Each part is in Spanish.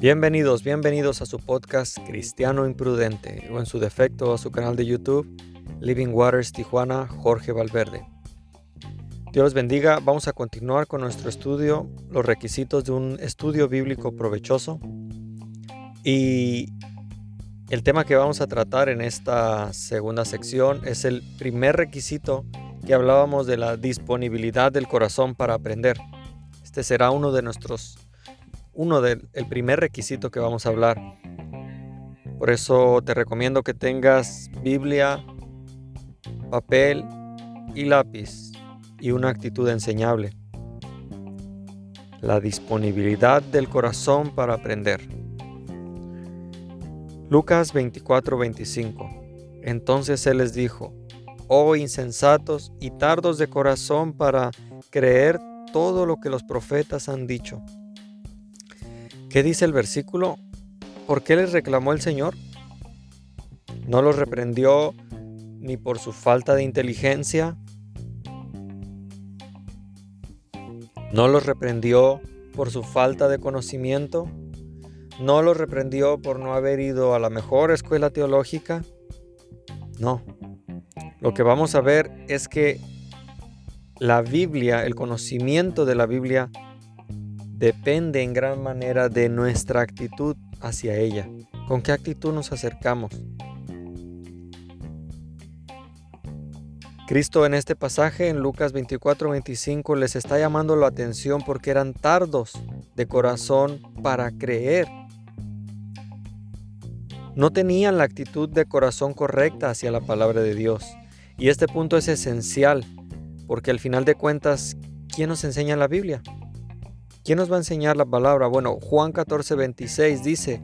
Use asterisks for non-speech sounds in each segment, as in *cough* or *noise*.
Bienvenidos, bienvenidos a su podcast Cristiano Imprudente o en su defecto a su canal de YouTube Living Waters Tijuana Jorge Valverde. Dios los bendiga, vamos a continuar con nuestro estudio, los requisitos de un estudio bíblico provechoso y el tema que vamos a tratar en esta segunda sección es el primer requisito que hablábamos de la disponibilidad del corazón para aprender. Este será uno de nuestros uno del el primer requisito que vamos a hablar. Por eso te recomiendo que tengas Biblia, papel y lápiz y una actitud enseñable. La disponibilidad del corazón para aprender. Lucas 24:25. Entonces él les dijo, oh insensatos y tardos de corazón para creer todo lo que los profetas han dicho. ¿Qué dice el versículo? ¿Por qué les reclamó el Señor? No los reprendió ni por su falta de inteligencia. No los reprendió por su falta de conocimiento. No los reprendió por no haber ido a la mejor escuela teológica. No. Lo que vamos a ver es que la Biblia, el conocimiento de la Biblia, depende en gran manera de nuestra actitud hacia ella. ¿Con qué actitud nos acercamos? Cristo en este pasaje, en Lucas 24-25, les está llamando la atención porque eran tardos de corazón para creer. No tenían la actitud de corazón correcta hacia la palabra de Dios. Y este punto es esencial, porque al final de cuentas, ¿quién nos enseña la Biblia? ¿Quién nos va a enseñar la palabra? Bueno, Juan 14, 26 dice,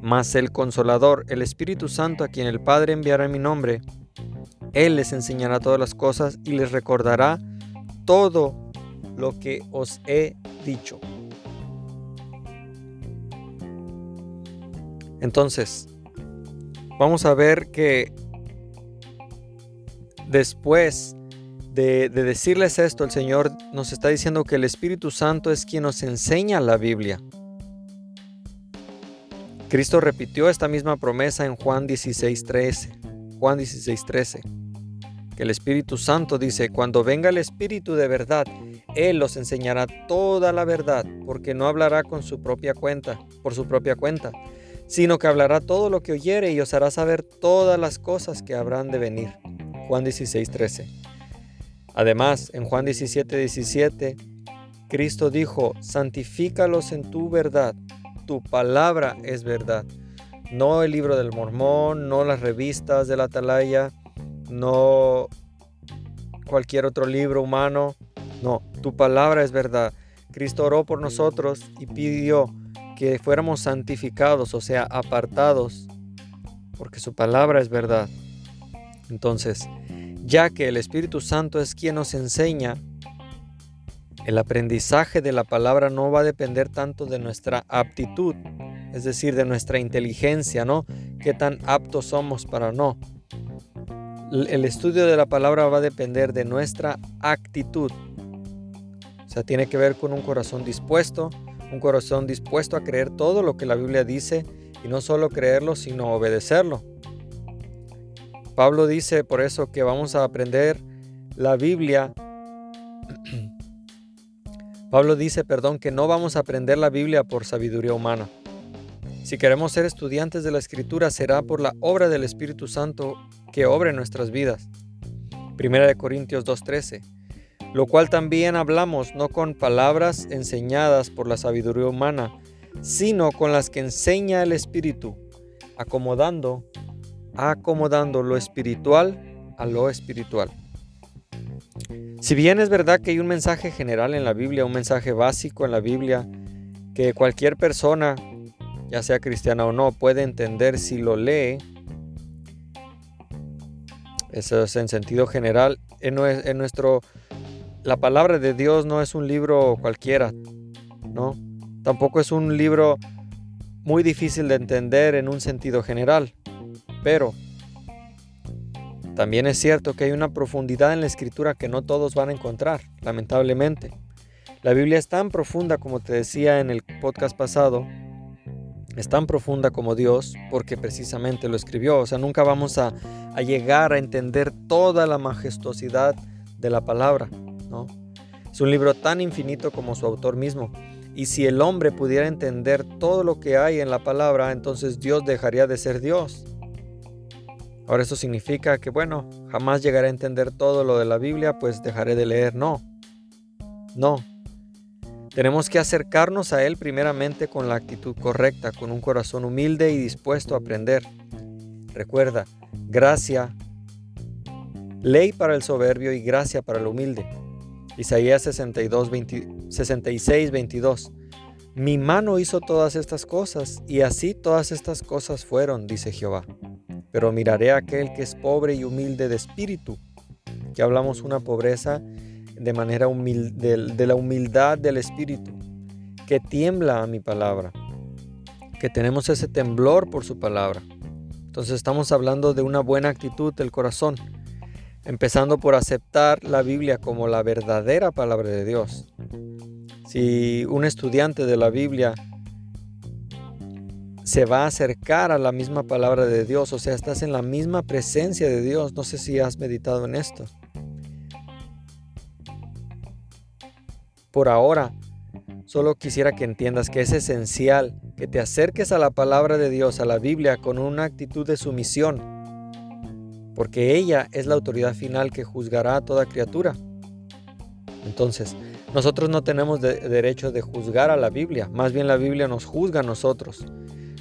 Mas el consolador, el Espíritu Santo, a quien el Padre enviará en mi nombre, Él les enseñará todas las cosas y les recordará todo lo que os he dicho. Entonces, vamos a ver que después de, decirles esto, el Señor nos está diciendo que el Espíritu Santo es quien nos enseña la Biblia. Cristo repitió esta misma promesa en Juan 16:13. Juan 16:13. Que el Espíritu Santo dice, cuando venga el Espíritu de verdad, Él los enseñará toda la verdad, porque no hablará con su propia cuenta, por su propia cuenta, sino que hablará todo lo que oyere y os hará saber todas las cosas que habrán de venir. Juan 16:13. Además, en Juan 17, 17, Cristo dijo, santifícalos en tu verdad, tu palabra es verdad. No el libro del mormón, no las revistas de la atalaya, no cualquier otro libro humano. No, tu palabra es verdad. Cristo oró por nosotros y pidió que fuéramos santificados, o sea, apartados, porque su palabra es verdad. Entonces, ya que el Espíritu Santo es quien nos enseña, el aprendizaje de la palabra no va a depender tanto de nuestra aptitud, es decir, de nuestra inteligencia, ¿no? Qué tan aptos somos para no. El estudio de la palabra va a depender de nuestra actitud. O sea, tiene que ver con un corazón dispuesto, un corazón dispuesto a creer todo lo que la Biblia dice y no solo creerlo, sino obedecerlo. Pablo dice por eso que vamos a aprender la Biblia. *clears throat* Pablo dice, perdón, que no vamos a aprender la Biblia por sabiduría humana. Si queremos ser estudiantes de la Escritura, será por la obra del Espíritu Santo que obre nuestras vidas. Primera de Corintios 2.13. Lo cual también hablamos no con palabras enseñadas por la sabiduría humana, sino con las que enseña el Espíritu, acomodando acomodando lo espiritual a lo espiritual. Si bien es verdad que hay un mensaje general en la Biblia, un mensaje básico en la Biblia, que cualquier persona, ya sea cristiana o no, puede entender si lo lee, eso es en sentido general, en, nuestro, la palabra de Dios no es un libro cualquiera, ¿no? Tampoco es un libro muy difícil de entender en un sentido general. Pero también es cierto que hay una profundidad en la escritura que no todos van a encontrar, lamentablemente. La Biblia es tan profunda, como te decía en el podcast pasado, es tan profunda como Dios porque precisamente lo escribió. O sea, nunca vamos a, llegar a entender toda la majestuosidad de la palabra, ¿no? Es un libro tan infinito como su autor mismo. Y si el hombre pudiera entender todo lo que hay en la palabra, entonces Dios dejaría de ser Dios. Ahora eso significa que, bueno, jamás llegaré a entender todo lo de la Biblia, pues dejaré de leer. No, no, tenemos que acercarnos a Él primeramente con la actitud correcta, con un corazón humilde y dispuesto a aprender. Recuerda, gracia, ley para el soberbio y gracia para el humilde. Isaías 62, 66, 22. Mi mano hizo todas estas cosas, y así todas estas cosas fueron, dice Jehová. Pero miraré a aquel que es pobre y humilde de espíritu, que hablamos una pobreza de manera humilde, de, la humildad del Espíritu, que tiembla a mi palabra, que tenemos ese temblor por su palabra. Entonces estamos hablando de una buena actitud del corazón, empezando por aceptar la Biblia como la verdadera palabra de Dios. Si un estudiante de la Biblia se va a acercar a la misma palabra de Dios, o sea, estás en la misma presencia de Dios, no sé si has meditado en esto. Por ahora, solo quisiera que entiendas que es esencial que te acerques a la palabra de Dios, a la Biblia, con una actitud de sumisión, porque ella es la autoridad final que juzgará a toda criatura. Entonces, nosotros no tenemos derecho de juzgar a la Biblia, más bien la Biblia nos juzga a nosotros.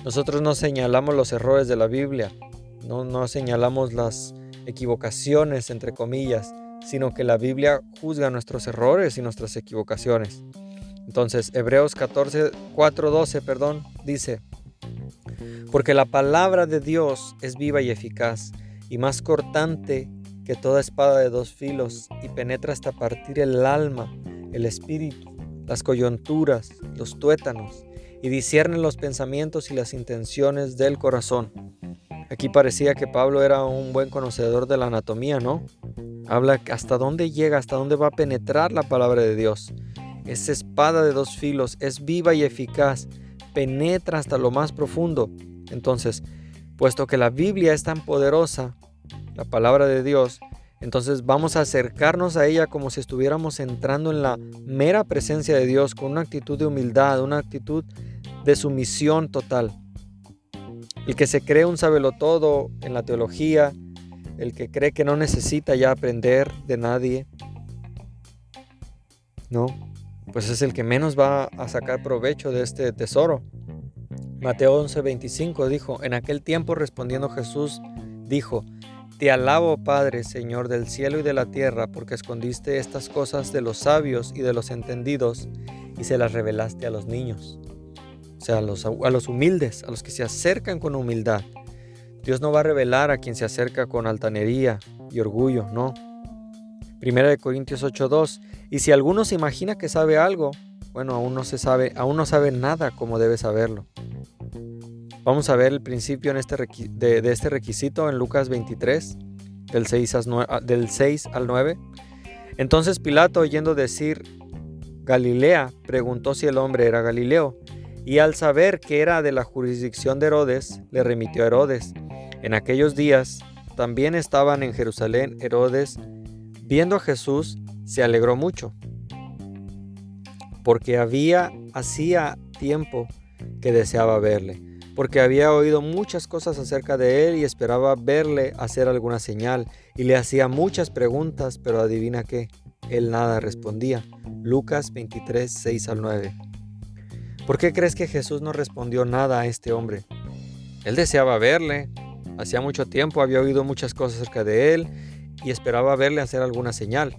Nosotros no señalamos los errores de la Biblia, no, señalamos las equivocaciones, entre comillas, sino que la Biblia juzga nuestros errores y nuestras equivocaciones. Entonces, Hebreos 14, 4, 12, perdón, dice, porque la palabra de Dios es viva y eficaz, y más cortante que toda espada de dos filos, y penetra hasta partir el alma, el espíritu, las coyunturas, los tuétanos, y discierne los pensamientos y las intenciones del corazón. Aquí parecía que Pablo era un buen conocedor de la anatomía, ¿no? Habla hasta dónde llega, hasta dónde va a penetrar la palabra de Dios. Esa espada de dos filos es viva y eficaz, penetra hasta lo más profundo. Entonces, puesto que la Biblia es tan poderosa, la palabra de Dios, entonces vamos a acercarnos a ella como si estuviéramos entrando en la mera presencia de Dios con una actitud de humildad, una actitud de sumisión total. El que se cree un todo en la teología, el que cree que no necesita ya aprender de nadie, no, pues es el que menos va a sacar provecho de este tesoro. Mateo 11:25 dijo, en aquel tiempo respondiendo Jesús, dijo, Te alabo Padre, Señor del cielo y de la tierra, porque escondiste estas cosas de los sabios y de los entendidos y se las revelaste a los niños. O sea, a los, humildes, a los que se acercan con humildad. Dios no va a revelar a quien se acerca con altanería y orgullo, no. Primera de Corintios 8:2. Y si alguno se imagina que sabe algo, bueno, aún no se sabe, aún no sabe nada como debe saberlo. Vamos a ver el principio este de, este requisito en Lucas 23, del 6, del 6 al 9. Entonces Pilato, oyendo decir Galilea, preguntó si el hombre era Galileo, y al saber que era de la jurisdicción de Herodes, le remitió a Herodes. En aquellos días también estaban en Jerusalén Herodes, viendo a Jesús, se alegró mucho, porque había hacía tiempo que deseaba verle, porque había oído muchas cosas acerca de él y esperaba verle hacer alguna señal, y le hacía muchas preguntas, pero adivina qué, él nada respondía. Lucas 23, 6 al 9. ¿Por qué crees que Jesús no respondió nada a este hombre? Él deseaba verle, Hacía mucho tiempo había oído muchas cosas acerca de él y esperaba verle hacer alguna señal.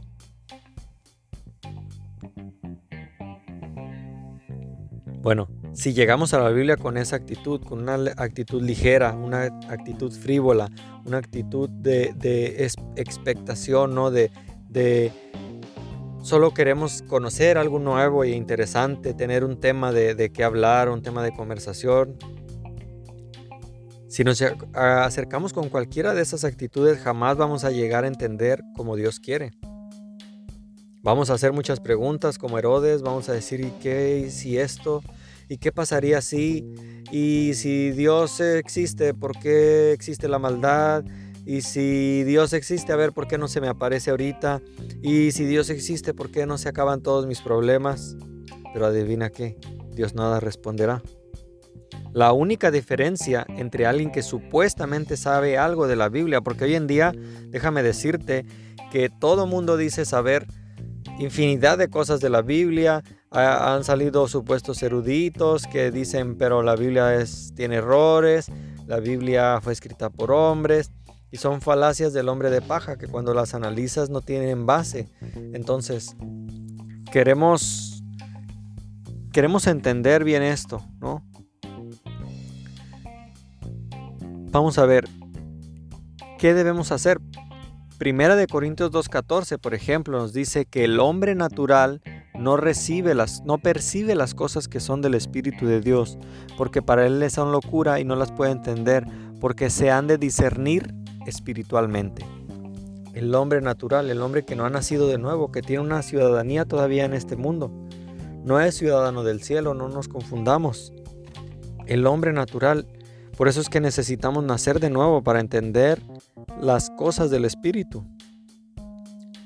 Bueno, si llegamos a la Biblia con esa actitud, con una actitud ligera, una actitud frívola, una actitud de, expectación, ¿no? De, solo queremos conocer algo nuevo e interesante, tener un tema de, qué hablar, un tema de conversación, si nos acercamos con cualquiera de esas actitudes, jamás vamos a llegar a entender como Dios quiere. Vamos a hacer muchas preguntas como Herodes, vamos a decir, ¿y qué? si esto? ¿Y qué pasaría si? Y si Dios existe, ¿por qué existe la maldad? Y si Dios existe, a ver, ¿por qué no se me aparece ahorita? Y si Dios existe, ¿por qué no se acaban todos mis problemas? Pero adivina qué, Dios nada responderá. La única diferencia entre alguien que supuestamente sabe algo de la Biblia, porque hoy en día, déjame decirte que todo mundo dice saber infinidad de cosas de la Biblia, han salido supuestos eruditos que dicen, pero la Biblia es, tiene errores, la Biblia fue escrita por hombres, y son falacias del hombre de paja que cuando las analizas no tienen base. Entonces, queremos queremos entender bien esto, ¿no? Vamos a ver qué debemos hacer. Primera de Corintios 2:14, por ejemplo, nos dice que el hombre natural no recibe las no percibe las cosas que son del espíritu de Dios, porque para él les son locura y no las puede entender, porque se han de discernir espiritualmente. El hombre natural, el hombre que no ha nacido de nuevo, que tiene una ciudadanía todavía en este mundo, no es ciudadano del cielo, no nos confundamos. El hombre natural, por eso es que necesitamos nacer de nuevo para entender las cosas del Espíritu.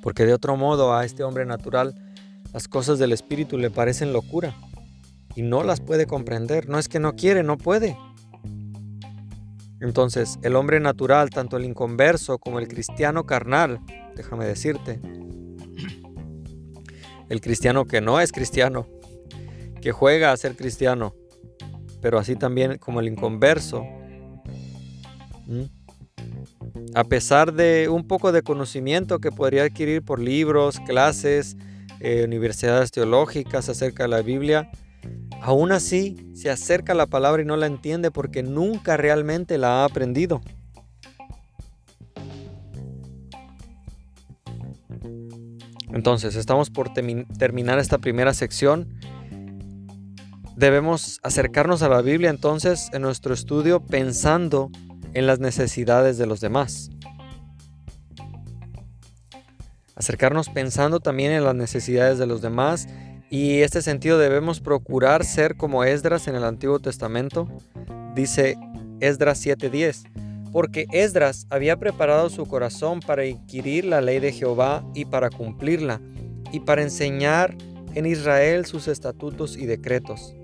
Porque de otro modo a este hombre natural las cosas del Espíritu le parecen locura y no las puede comprender. No es que no quiere, no puede. Entonces, el hombre natural, tanto el inconverso como el cristiano carnal, déjame decirte, el cristiano que no es cristiano, que juega a ser cristiano, pero así también como el inconverso, a pesar de un poco de conocimiento que podría adquirir por libros, clases, eh, universidades teológicas acerca de la Biblia, Aún así, se acerca a la palabra y no la entiende porque nunca realmente la ha aprendido. Entonces, estamos por terminar esta primera sección. Debemos acercarnos a la Biblia entonces en nuestro estudio pensando en las necesidades de los demás. Acercarnos pensando también en las necesidades de los demás y este sentido debemos procurar ser como Esdras en el Antiguo Testamento. Dice Esdras 7:10, porque Esdras había preparado su corazón para inquirir la ley de Jehová y para cumplirla, y para enseñar en Israel sus estatutos y decretos.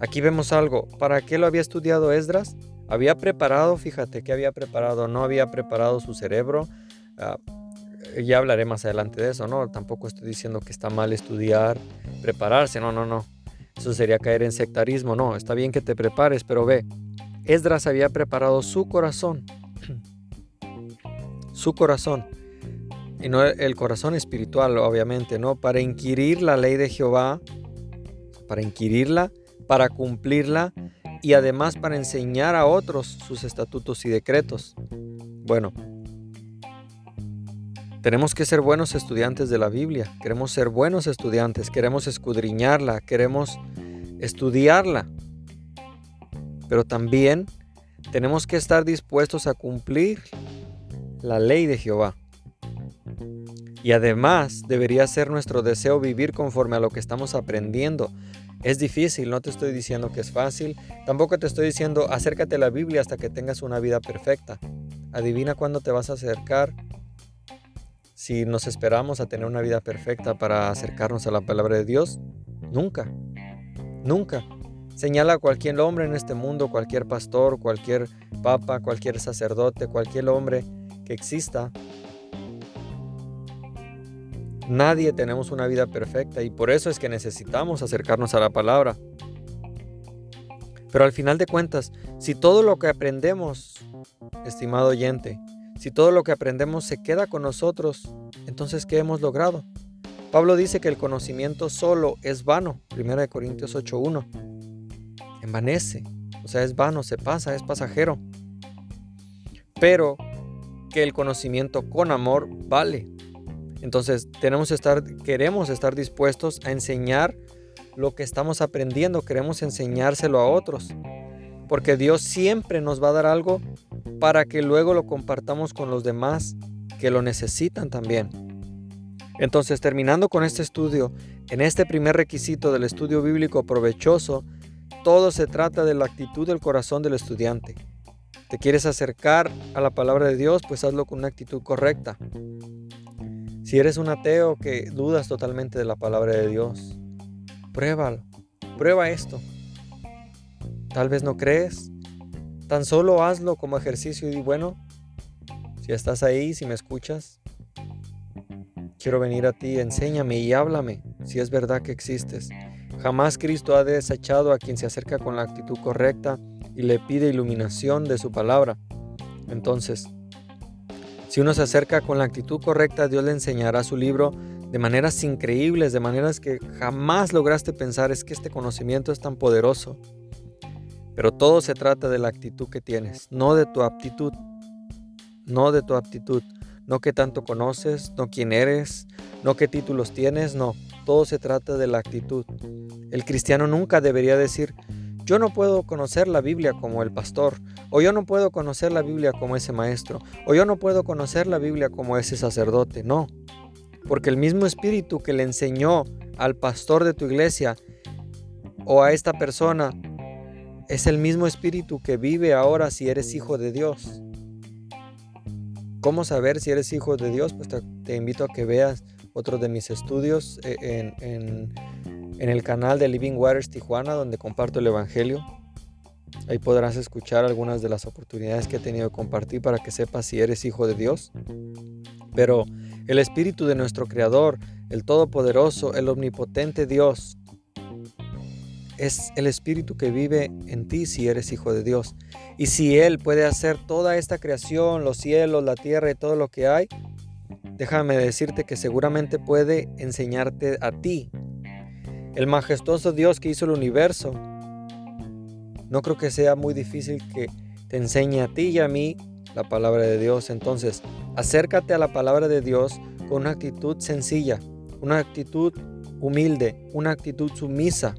Aquí vemos algo. ¿Para qué lo había estudiado Esdras? Había preparado, fíjate que había preparado, no había preparado su cerebro. Ah, ya hablaré más adelante de eso, ¿no? Tampoco estoy diciendo que está mal estudiar, prepararse, no, no, no. Eso sería caer en sectarismo, no. Está bien que te prepares, pero ve, Esdras había preparado su corazón, *clears throat* su corazón, y no el corazón espiritual, obviamente, ¿no? Para inquirir la ley de Jehová, para inquirirla, para cumplirla y además para enseñar a otros sus estatutos y decretos. Bueno, tenemos que ser buenos estudiantes de la Biblia, queremos ser buenos estudiantes, queremos escudriñarla, queremos estudiarla. Pero también tenemos que estar dispuestos a cumplir la ley de Jehová. Y además debería ser nuestro deseo vivir conforme a lo que estamos aprendiendo. Es difícil, no te estoy diciendo que es fácil, tampoco te estoy diciendo acércate a la Biblia hasta que tengas una vida perfecta. Adivina cuándo te vas a acercar si nos esperamos a tener una vida perfecta para acercarnos a la palabra de Dios, nunca, nunca. Señala a cualquier hombre en este mundo, cualquier pastor, cualquier papa, cualquier sacerdote, cualquier hombre que exista. Nadie tenemos una vida perfecta y por eso es que necesitamos acercarnos a la palabra. Pero al final de cuentas, si todo lo que aprendemos, estimado oyente, si todo lo que aprendemos se queda con nosotros, entonces ¿qué hemos logrado? Pablo dice que el conocimiento solo es vano, 1 Corintios 8.1. Envanece, o sea, es vano, se pasa, es pasajero. Pero que el conocimiento con amor vale. Entonces tenemos que estar, queremos estar dispuestos a enseñar lo que estamos aprendiendo, queremos enseñárselo a otros. Porque Dios siempre nos va a dar algo para que luego lo compartamos con los demás que lo necesitan también. Entonces, terminando con este estudio, en este primer requisito del estudio bíblico provechoso, Todo se trata de la actitud del corazón del estudiante. ¿Te quieres acercar a la palabra de Dios? Pues hazlo con una actitud correcta. Si eres un ateo que dudas totalmente de la palabra de Dios, pruébalo. Prueba esto. Tal vez no crees. Tan solo hazlo como ejercicio y bueno, si estás ahí, si me escuchas, quiero venir a ti, enséñame y háblame si es verdad que existes. Jamás Cristo ha desechado a quien se acerca con la actitud correcta y le pide iluminación de su palabra. Entonces, si uno se acerca con la actitud correcta, Dios le enseñará su libro de maneras increíbles, de maneras que jamás lograste pensar. Es que este conocimiento es tan poderoso. Pero todo se trata de la actitud que tienes, no de tu aptitud, no de tu aptitud, no que tanto conoces, no quién eres, no qué títulos tienes, no, todo se trata de la actitud. El cristiano nunca debería decir, yo no puedo conocer la Biblia como el pastor, o yo no puedo conocer la Biblia como ese maestro, o yo no puedo conocer la Biblia como ese sacerdote, no, porque el mismo espíritu que le enseñó al pastor de tu iglesia o a esta persona es el mismo espíritu que vive ahora si eres hijo de Dios. ¿Cómo saber si eres hijo de Dios? Pues te, invito a que veas otro de mis estudios eh, en, en, el canal de Living Waters Tijuana, donde comparto el Evangelio. Ahí podrás escuchar algunas de las oportunidades que he tenido de compartir para que sepas si eres hijo de Dios. Pero el Espíritu de nuestro Creador, el Todopoderoso, el Omnipotente Dios, es el Espíritu que vive en ti si eres hijo de Dios. Y si Él puede hacer toda esta creación, los cielos, la tierra y todo lo que hay, déjame decirte que seguramente puede enseñarte a ti. El majestuoso Dios que hizo el universo, no creo que sea muy difícil que te enseñe a ti y a mí la palabra de Dios. Entonces, acércate a la palabra de Dios con una actitud sencilla, una actitud humilde, una actitud sumisa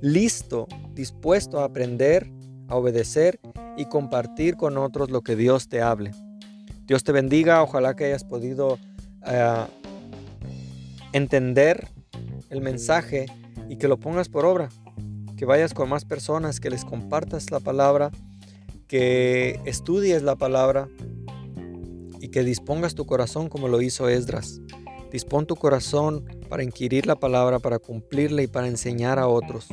listo, dispuesto a aprender, a obedecer y compartir con otros lo que Dios te hable. Dios te bendiga, ojalá que hayas podido eh, entender el mensaje y que lo pongas por obra, que vayas con más personas, que les compartas la palabra, que estudies la palabra y que dispongas tu corazón como lo hizo Esdras. Dispón tu corazón para inquirir la palabra, para cumplirla y para enseñar a otros.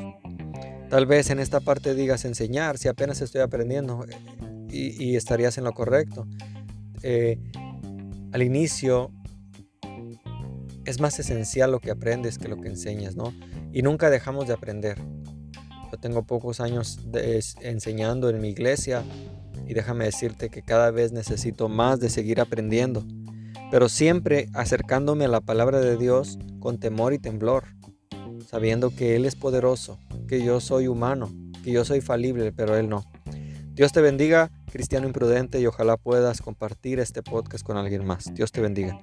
Tal vez en esta parte digas enseñar, si apenas estoy aprendiendo y, estarías en lo correcto. Eh, al inicio es más esencial lo que aprendes que lo que enseñas, ¿no? Y nunca dejamos de aprender. Yo tengo pocos años enseñando en mi iglesia y déjame decirte que cada vez necesito más de seguir aprendiendo pero siempre acercándome a la palabra de Dios con temor y temblor, sabiendo que Él es poderoso, que yo soy humano, que yo soy falible, pero Él no. Dios te bendiga, cristiano imprudente, y ojalá puedas compartir este podcast con alguien más. Dios te bendiga.